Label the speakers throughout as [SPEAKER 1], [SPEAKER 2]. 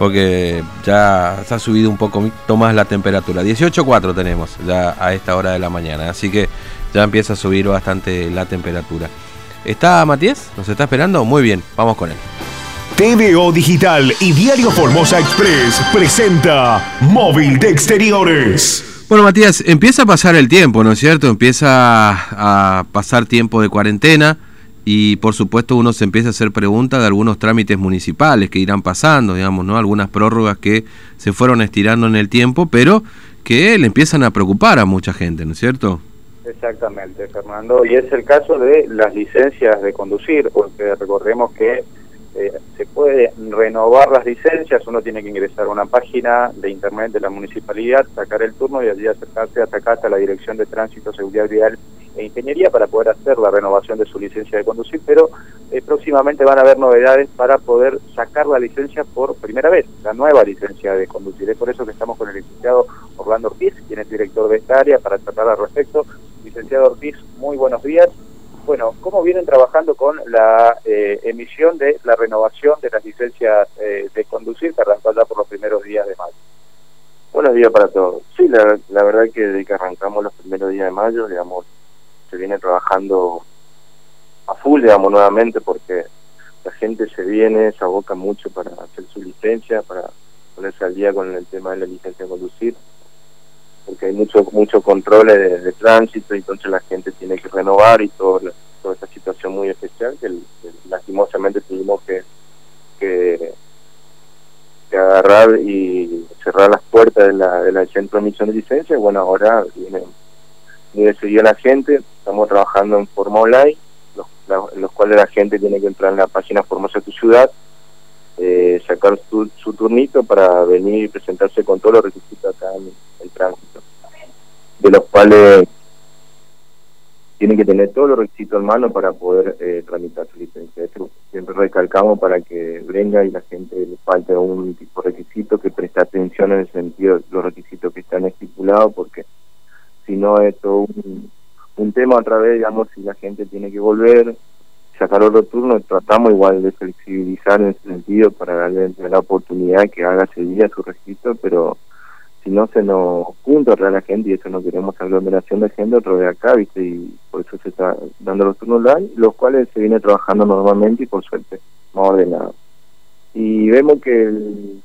[SPEAKER 1] porque ya se ha subido un poco más la temperatura. 18.4 tenemos ya a esta hora de la mañana, así que ya empieza a subir bastante la temperatura. ¿Está Matías? ¿Nos está esperando? Muy bien, vamos con él.
[SPEAKER 2] TVO Digital y Diario Formosa Express presenta Móvil de Exteriores.
[SPEAKER 1] Bueno, Matías, empieza a pasar el tiempo, ¿no es cierto? Empieza a pasar tiempo de cuarentena y por supuesto uno se empieza a hacer preguntas de algunos trámites municipales que irán pasando, digamos, ¿no? Algunas prórrogas que se fueron estirando en el tiempo, pero que le empiezan a preocupar a mucha gente, ¿no es cierto?
[SPEAKER 3] Exactamente, Fernando. Y es el caso de las licencias de conducir, porque recordemos que eh, se puede renovar las licencias, uno tiene que ingresar a una página de internet de la municipalidad, sacar el turno y allí acercarse hasta acá, hasta la Dirección de Tránsito, Seguridad Vial e Ingeniería para poder hacer la renovación de su licencia de conducir, pero eh, próximamente van a haber novedades para poder sacar la licencia por primera vez, la nueva licencia de conducir. Es por eso que estamos con el licenciado Orlando Ortiz, quien es director de esta área, para tratar al respecto. Licenciado Ortiz, muy buenos días. Bueno, ¿cómo vienen trabajando con la eh, emisión de la renovación de las licencias eh, de conducir que arrancó ya por los primeros días de mayo?
[SPEAKER 4] Buenos días para todos. Sí, la, la verdad que desde que arrancamos los primeros días de mayo, digamos, se viene trabajando a full, digamos, nuevamente, porque la gente se viene, se aboca mucho para hacer su licencia, para ponerse al día con el tema de la licencia de conducir, porque hay mucho mucho control de, tránsito, y entonces la gente tiene que renovar y todo, toda esta situación muy especial que, lastimosamente tuvimos que, que, agarrar y cerrar las puertas de la, de la centro de emisión de licencia, bueno, ahora viene viene seguir la gente, estamos trabajando en forma online, los, los cuales la gente tiene que entrar en la página Formosa Tu Ciudad, eh, sacar su, su, turnito para venir y presentarse con todos los requisitos acá en el tránsito, de los cuales tienen que tener todos los requisitos en mano para poder eh, tramitar su licencia. siempre recalcamos para que venga y la gente le falte un tipo de requisito que preste atención en el sentido de los requisitos que están estipulados, porque si no es todo un, tema otra vez, digamos, si la gente tiene que volver, sacar otro turno, tratamos igual de flexibilizar en ese sentido para darle la oportunidad que haga ese día su registro, pero si no se nos junta a la gente y eso no queremos aglomeración de gente otra vez acá, ¿viste? Y por eso se está dando los turnos online, los cuales se viene trabajando normalmente y por suerte más ordenado y vemos que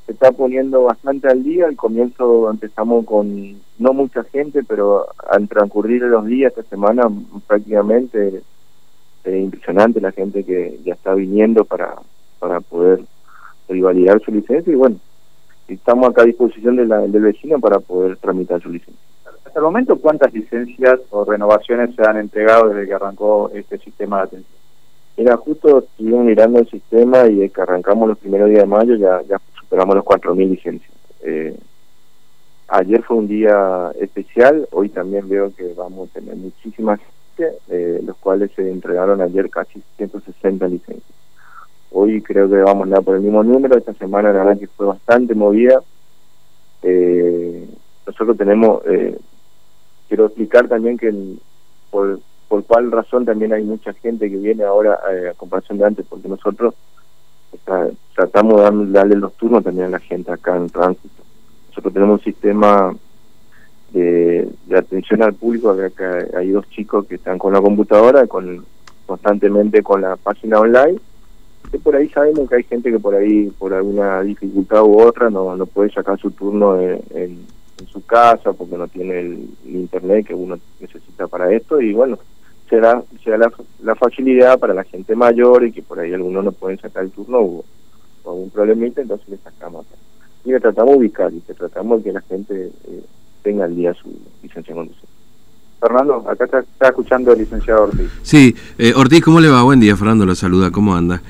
[SPEAKER 4] se está poniendo bastante al día. Al comienzo empezamos con no mucha gente, pero al transcurrir los días, esta semana, prácticamente es impresionante la gente que ya está viniendo para, para poder validar su licencia y bueno, estamos acá a disposición de la, del vecino para poder tramitar su licencia.
[SPEAKER 3] Hasta el momento, ¿cuántas licencias o renovaciones se han entregado desde que arrancó este sistema de atención?
[SPEAKER 4] Mira, justo estuvimos mirando el sistema y de que arrancamos los primeros días de mayo ya, superamos los 4.000 licencias. Eh, ayer fue un día especial, hoy también veo que vamos a tener muchísimas gente, eh, los cuales se entregaron ayer casi 160 licencias. Hoy creo que vamos a andar por el mismo número, esta semana la verdad que fue bastante movida. Eh, nosotros tenemos, eh, quiero explicar también que por por cuál razón también hay mucha gente que viene ahora eh, a comparación de antes, porque nosotros tratamos de darle, los turnos también a la gente acá en tránsito. Nosotros tenemos un sistema de, atención al público, acá hay dos chicos que están con la computadora, con constantemente con la página online, que por ahí sabemos que hay gente que por ahí, por alguna dificultad u otra, no, no puede sacar su turno en, en, su casa porque no tiene el internet que uno necesita para esto, y bueno, será será la, la, facilidad para la gente mayor y que por ahí algunos no pueden sacar el turno o, algún problemita, entonces le sacamos Y le tratamos de ubicar y le tratamos de que la gente eh, tenga al día su licencia de conducción.
[SPEAKER 3] Fernando, acá está, escuchando el licenciado Ortiz.
[SPEAKER 1] Sí, eh, Ortiz, ¿cómo le va? Buen día, Fernando, lo saluda, ¿cómo anda?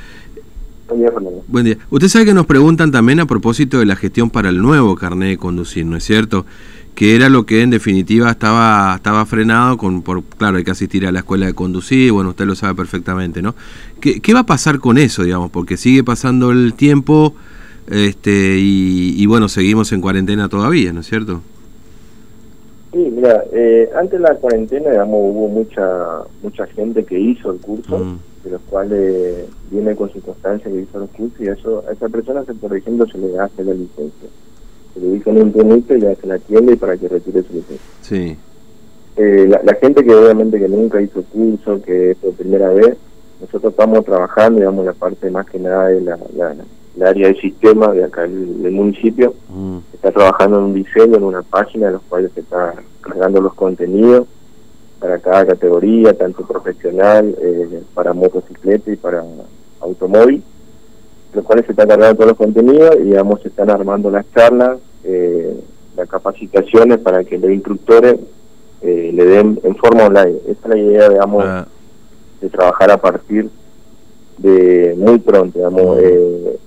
[SPEAKER 4] Buen día, Fernando.
[SPEAKER 1] Buen día. Usted sabe que nos preguntan también a propósito de la gestión para el nuevo carnet de conducir, ¿no es cierto? Que era lo que en definitiva estaba estaba frenado con por claro hay que asistir a la escuela de conducir bueno usted lo sabe perfectamente no qué, qué va a pasar con eso digamos porque sigue pasando el tiempo este y, bueno seguimos en cuarentena todavía no es cierto
[SPEAKER 4] sí mira eh, antes de la cuarentena digamos hubo mucha mucha gente que hizo el curso mm. de los cuales viene con su constancia que hizo los cursos y eso, a esa persona, por ejemplo, se le hace la licencia. Se le dice un permiso y le hace la tienda y para que retire su licencia.
[SPEAKER 1] Sí.
[SPEAKER 4] Eh, la, gente que obviamente que nunca hizo curso, que es por primera vez, nosotros estamos trabajando, digamos, la parte más que nada de la, la, área del sistema de acá del, municipio. Mm. Está trabajando en un diseño, en una página, en los cuales se está cargando los contenidos para cada categoría, tanto profesional, eh, para motocicleta y para automóvil, los cuales se están cargando todos los contenidos y digamos se están armando las charlas, eh, las capacitaciones para que los instructores eh, le den en forma online. Esa es la idea, digamos, ah. de trabajar a partir de muy pronto, digamos. Eh,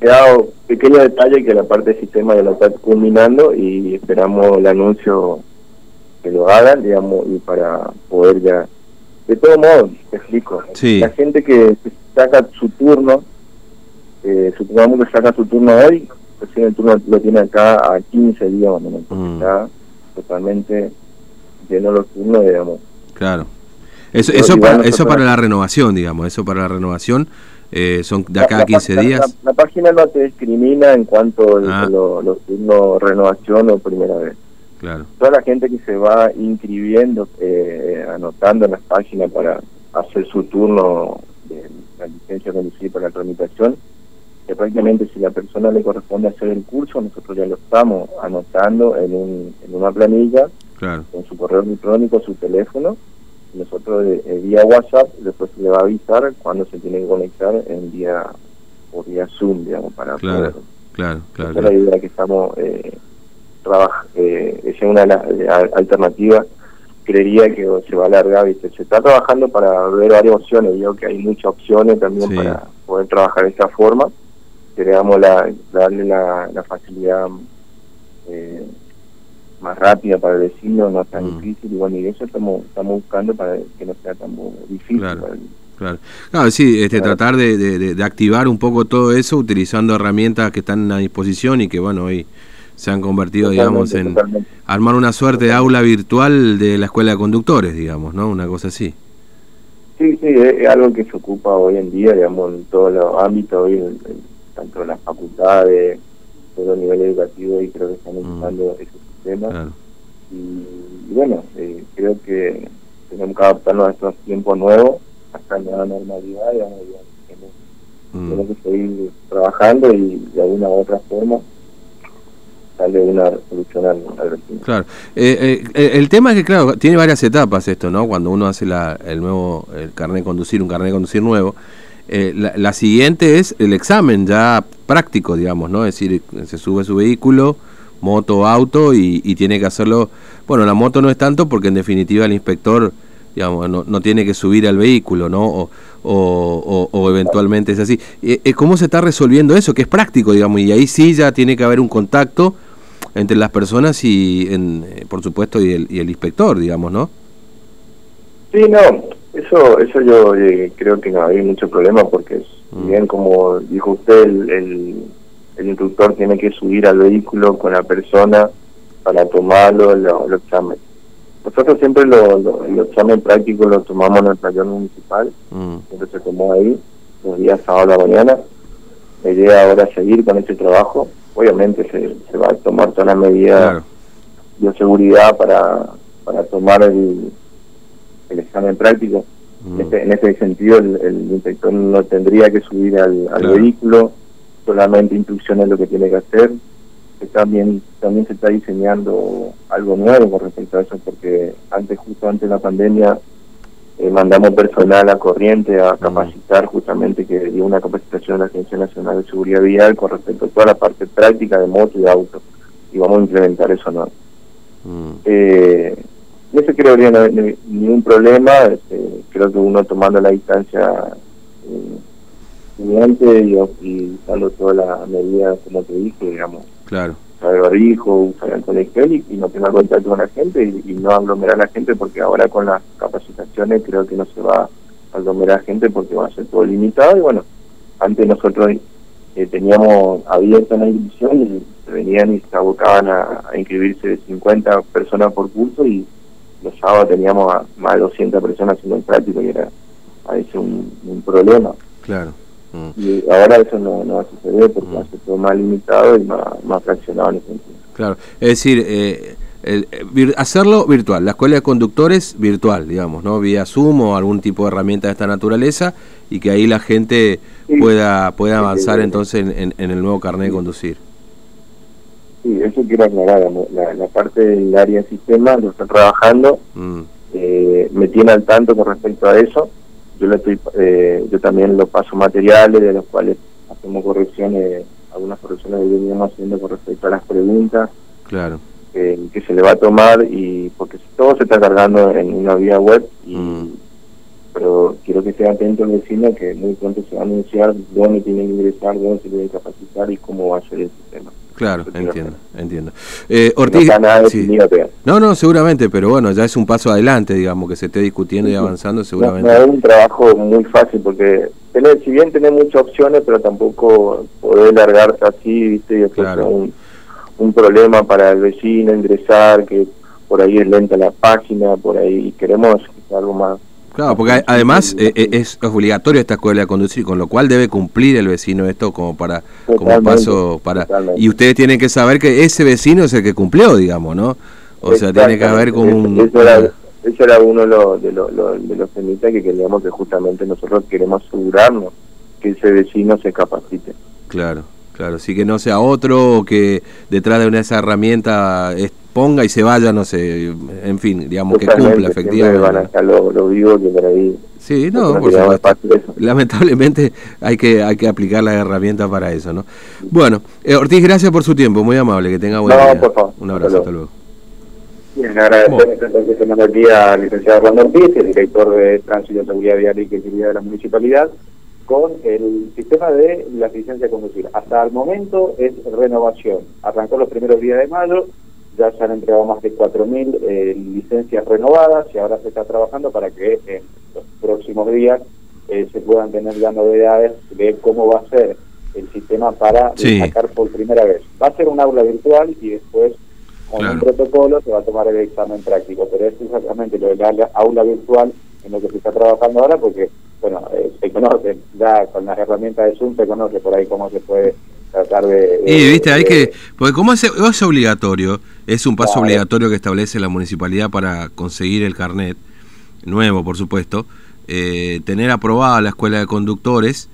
[SPEAKER 4] he dado pequeño detalle que la parte de sistema ya lo está culminando y esperamos el anuncio que lo hagan, digamos, y para poder ya... De todo modo, te explico. La gente que saca su turno, eh, supongamos que saca su turno hoy, pues el turno lo tiene acá a 15 días, ¿no? Mm. está totalmente lleno los turnos, digamos.
[SPEAKER 1] Claro. Eso, eso, para, eso para la renovación, digamos, eso para la renovación. Eh, son de acá a 15 días.
[SPEAKER 4] La, página no te discrimina en cuanto a ah. los turnos renovación o primera vez. Toda la gente que se va inscribiendo, eh, anotando en las páginas para hacer su turno de la licencia de conducir para la tramitación, que prácticamente si la persona le corresponde hacer el curso, nosotros ya lo estamos anotando en, un, en una planilla, con su correo electrónico, su teléfono, nosotros eh, vía WhatsApp después se le va a avisar cuando se tiene que conectar en vía o vía Zoom, digamos, para
[SPEAKER 1] claro, Claro, claro.
[SPEAKER 4] Esa es la idea que estamos... Eh, trabaja, eh, es una alternativa, creería que se va a alargar, ¿viste? se está trabajando para ver varias opciones, yo que hay muchas opciones también para poder trabajar de esta forma, queremos la, darle la, facilidad eh, más rápida para el vecino, no tan mm. difícil, y bueno, y eso estamos, estamos buscando para que no sea tan difícil.
[SPEAKER 1] Claro. Claro. sí, este, tratar de, de, de, activar un poco todo eso utilizando herramientas que están a disposición y que, bueno, hoy se han convertido, digamos, en armar una suerte de aula virtual de la escuela de conductores, digamos, ¿no? Una cosa así.
[SPEAKER 4] Sí, sí, es, algo que se ocupa hoy en día, digamos, en todos los ámbitos, hoy, en las facultades, en los niveles educativos, y creo que están mm. usando ese sistema. Y, bueno, eh, creo que tenemos que adaptarnos a estos tiempos nuevos, hasta la normalidad, digamos, mm. tenemos, que seguir trabajando y de alguna u otra forma sale una solución al,
[SPEAKER 1] Claro. Eh, eh, el tema es que, claro, tiene varias etapas esto, ¿no? Cuando uno hace la, el nuevo el carnet de conducir, un carnet de conducir nuevo. Eh, la, siguiente es el examen ya práctico, digamos, ¿no? Es decir, se sube su vehículo, moto, auto, y, tiene que hacerlo. Bueno, la moto no es tanto porque en definitiva el inspector, digamos, no, no tiene que subir al vehículo, ¿no? O, o, eventualmente es así. ¿Cómo se está resolviendo eso? Que es práctico, digamos, y ahí sí ya tiene que haber un contacto entre las personas y, en, eh, por supuesto, y el, y el inspector, digamos, ¿no?
[SPEAKER 4] Sí, no, eso eso yo eh, creo que no hay mucho problema porque, mm. bien como dijo usted, el, el, instructor tiene que subir al vehículo con la persona para tomarlo, los exámenes. Nosotros siempre lo, lo, el examen práctico lo tomamos en el taller municipal, mm. siempre se tomó ahí, los días sábado a la mañana. La idea ahora es seguir con este trabajo obviamente se, se va a tomar toda la medida de seguridad para, para tomar el, el examen práctico. En, este, en ese sentido, el, inspector no tendría que subir al, vehículo, solamente instrucciones lo que tiene que hacer. también, también se está diseñando algo nuevo con respecto a eso, porque antes, justo antes de la pandemia, eh, mandamos personal a corriente a capacitar justamente que dio una capacitación de la Agencia Nacional de Seguridad Vial con respecto a toda la parte práctica de moto y de auto y vamos a implementar eso no mm. eh, no se creo que no hay ningún problema este, creo que uno tomando la distancia eh, y, y usando toda la medida como te dije digamos
[SPEAKER 1] claro.
[SPEAKER 4] usar el barrijo, usar el conexión y, no tenga contacto con la gente y, no aglomerar a la gente porque ahora con las capacitaciones creo que no se va a aglomerar gente porque va a ser todo limitado. Y bueno, antes nosotros eh, teníamos abierta la inscripción y se venían y se abocaban a, inscribirse 50 personas por curso y los sábados teníamos a más de 200 personas haciendo el práctico y era ahí es un, un problema.
[SPEAKER 1] Claro.
[SPEAKER 4] Mm. Y ahora eso no, no va a suceder porque mm. va a ser todo más limitado y más, más fraccionado en ese sentido.
[SPEAKER 1] Claro, es decir, eh, el, eh, hacerlo virtual, la escuela de conductores virtual, digamos, ¿no? Vía Zoom o algún tipo de herramienta de esta naturaleza y que ahí la gente pueda pueda avanzar entonces en, en, el nuevo carnet de conducir.
[SPEAKER 4] Sí, eso quiero aclarar, la, la parte del área de sistema lo están trabajando, mm. eh, me tiene al tanto con respecto a eso, yo le estoy, eh, yo también lo paso materiales de los cuales hacemos correcciones, algunas correcciones que veníamos haciendo con respecto a las preguntas.
[SPEAKER 1] Claro
[SPEAKER 4] que se le va a tomar y porque todo se está cargando en una vía web y, mm. pero quiero que esté atento el vecino que muy pronto se va a anunciar dónde tienen que ingresar, dónde se deben capacitar y cómo va a ser el sistema.
[SPEAKER 1] Claro, entiendo, entiendo. Eh, Ortiz, no, no, seguramente, pero bueno, ya es un paso adelante, digamos, que se esté discutiendo y avanzando, seguramente.
[SPEAKER 4] No, es un trabajo muy fácil porque tener, si bien tener muchas opciones, pero tampoco poder largarse así, viste, y claro. un, un problema para el vecino ingresar, que por ahí es lenta la página, por ahí queremos algo más.
[SPEAKER 1] Claro, porque además eh, eh, es, obligatorio esta escuela de conducir, con lo cual debe cumplir el vecino esto como para como paso para y ustedes tienen que saber que ese vecino es el que cumplió, digamos, ¿no? O sea, tiene que haber como un
[SPEAKER 4] eso era, uno de los de, de los que queríamos que justamente nosotros queremos asegurarnos que ese vecino se capacite.
[SPEAKER 1] Claro. Claro, sí que no sea otro o que detrás de una esa herramienta ponga y se vaya, no sé, en fin, digamos que cumpla efectivamente.
[SPEAKER 4] Van a lo, lo vivo que por ahí.
[SPEAKER 1] Sí, no, por supuesto. Lamentablemente hay que hay que aplicar la herramienta para eso, ¿no? Bueno, eh, Ortiz, gracias por su tiempo, muy amable, que tenga buen
[SPEAKER 4] no, Por favor.
[SPEAKER 1] Un abrazo, hasta luego.
[SPEAKER 3] Bien, agradecer entonces aquí al licenciado Orlando Ortiz, el director de Tránsito y Seguridad Vial y Seguridad de la Municipalidad con el sistema de la licencia de conducir. Hasta el momento es renovación. Arrancó los primeros días de mayo, ya se han entregado más de 4.000 eh, licencias renovadas y ahora se está trabajando para que en los próximos días eh, se puedan tener ya novedades de cómo va a ser el sistema para sacar por primera vez. Va a ser un aula virtual y después con un protocolo se va a tomar el examen práctico, pero es exactamente lo de la aula virtual en lo que se está trabajando ahora porque bueno, eh, se conoce, ya con las herramientas de Zoom se conoce por ahí cómo se puede tratar de...
[SPEAKER 1] y viste, hay que, porque como es, es obligatorio, es un paso obligatorio que establece la municipalidad para conseguir el carnet, nuevo por supuesto, eh, tener aprobada la escuela de conductores,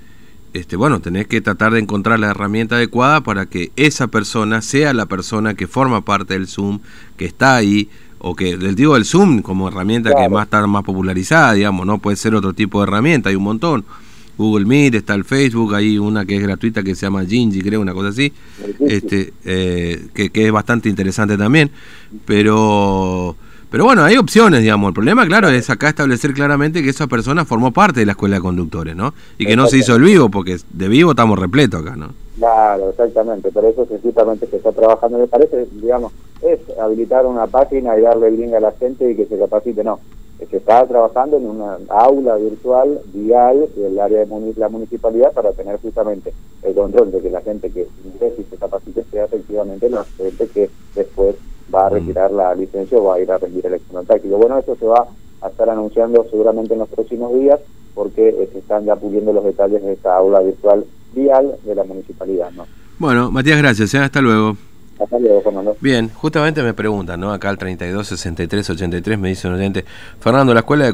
[SPEAKER 1] este, bueno, tenés que tratar de encontrar la herramienta adecuada para que esa persona sea la persona que forma parte del Zoom, que está ahí, o que del digo del Zoom como herramienta que más está más popularizada, digamos, no puede ser otro tipo de herramienta, hay un montón. Google Meet, está el Facebook, hay una que es gratuita que se llama Gingy, creo, una cosa así, este, eh, que, que, es bastante interesante también, pero pero bueno, hay opciones, digamos. El problema, claro, es acá establecer claramente que esa persona formó parte de la escuela de conductores, ¿no? Y que no se hizo el vivo, porque de vivo estamos repletos acá, ¿no?
[SPEAKER 3] Claro, exactamente. Pero eso precisamente se está trabajando, me parece, digamos, es habilitar una página y darle el link a la gente y que se capacite, no. Que está trabajando en una aula virtual vial del área de la municipalidad para tener justamente el control de que la gente que ingrese y se capacite sea efectivamente la gente que después va a mm. retirar la licencia o va a ir a rendir el examen táctico. Bueno, eso se va a estar anunciando seguramente en los próximos días porque eh, se están ya puliendo los detalles de esta aula virtual vial de la municipalidad. ¿no?
[SPEAKER 1] Bueno, Matías, gracias. ¿eh? Hasta luego. Bien, justamente me preguntan, ¿no? Acá al 32 63 83 me dice un oyente, Fernando, la escuela de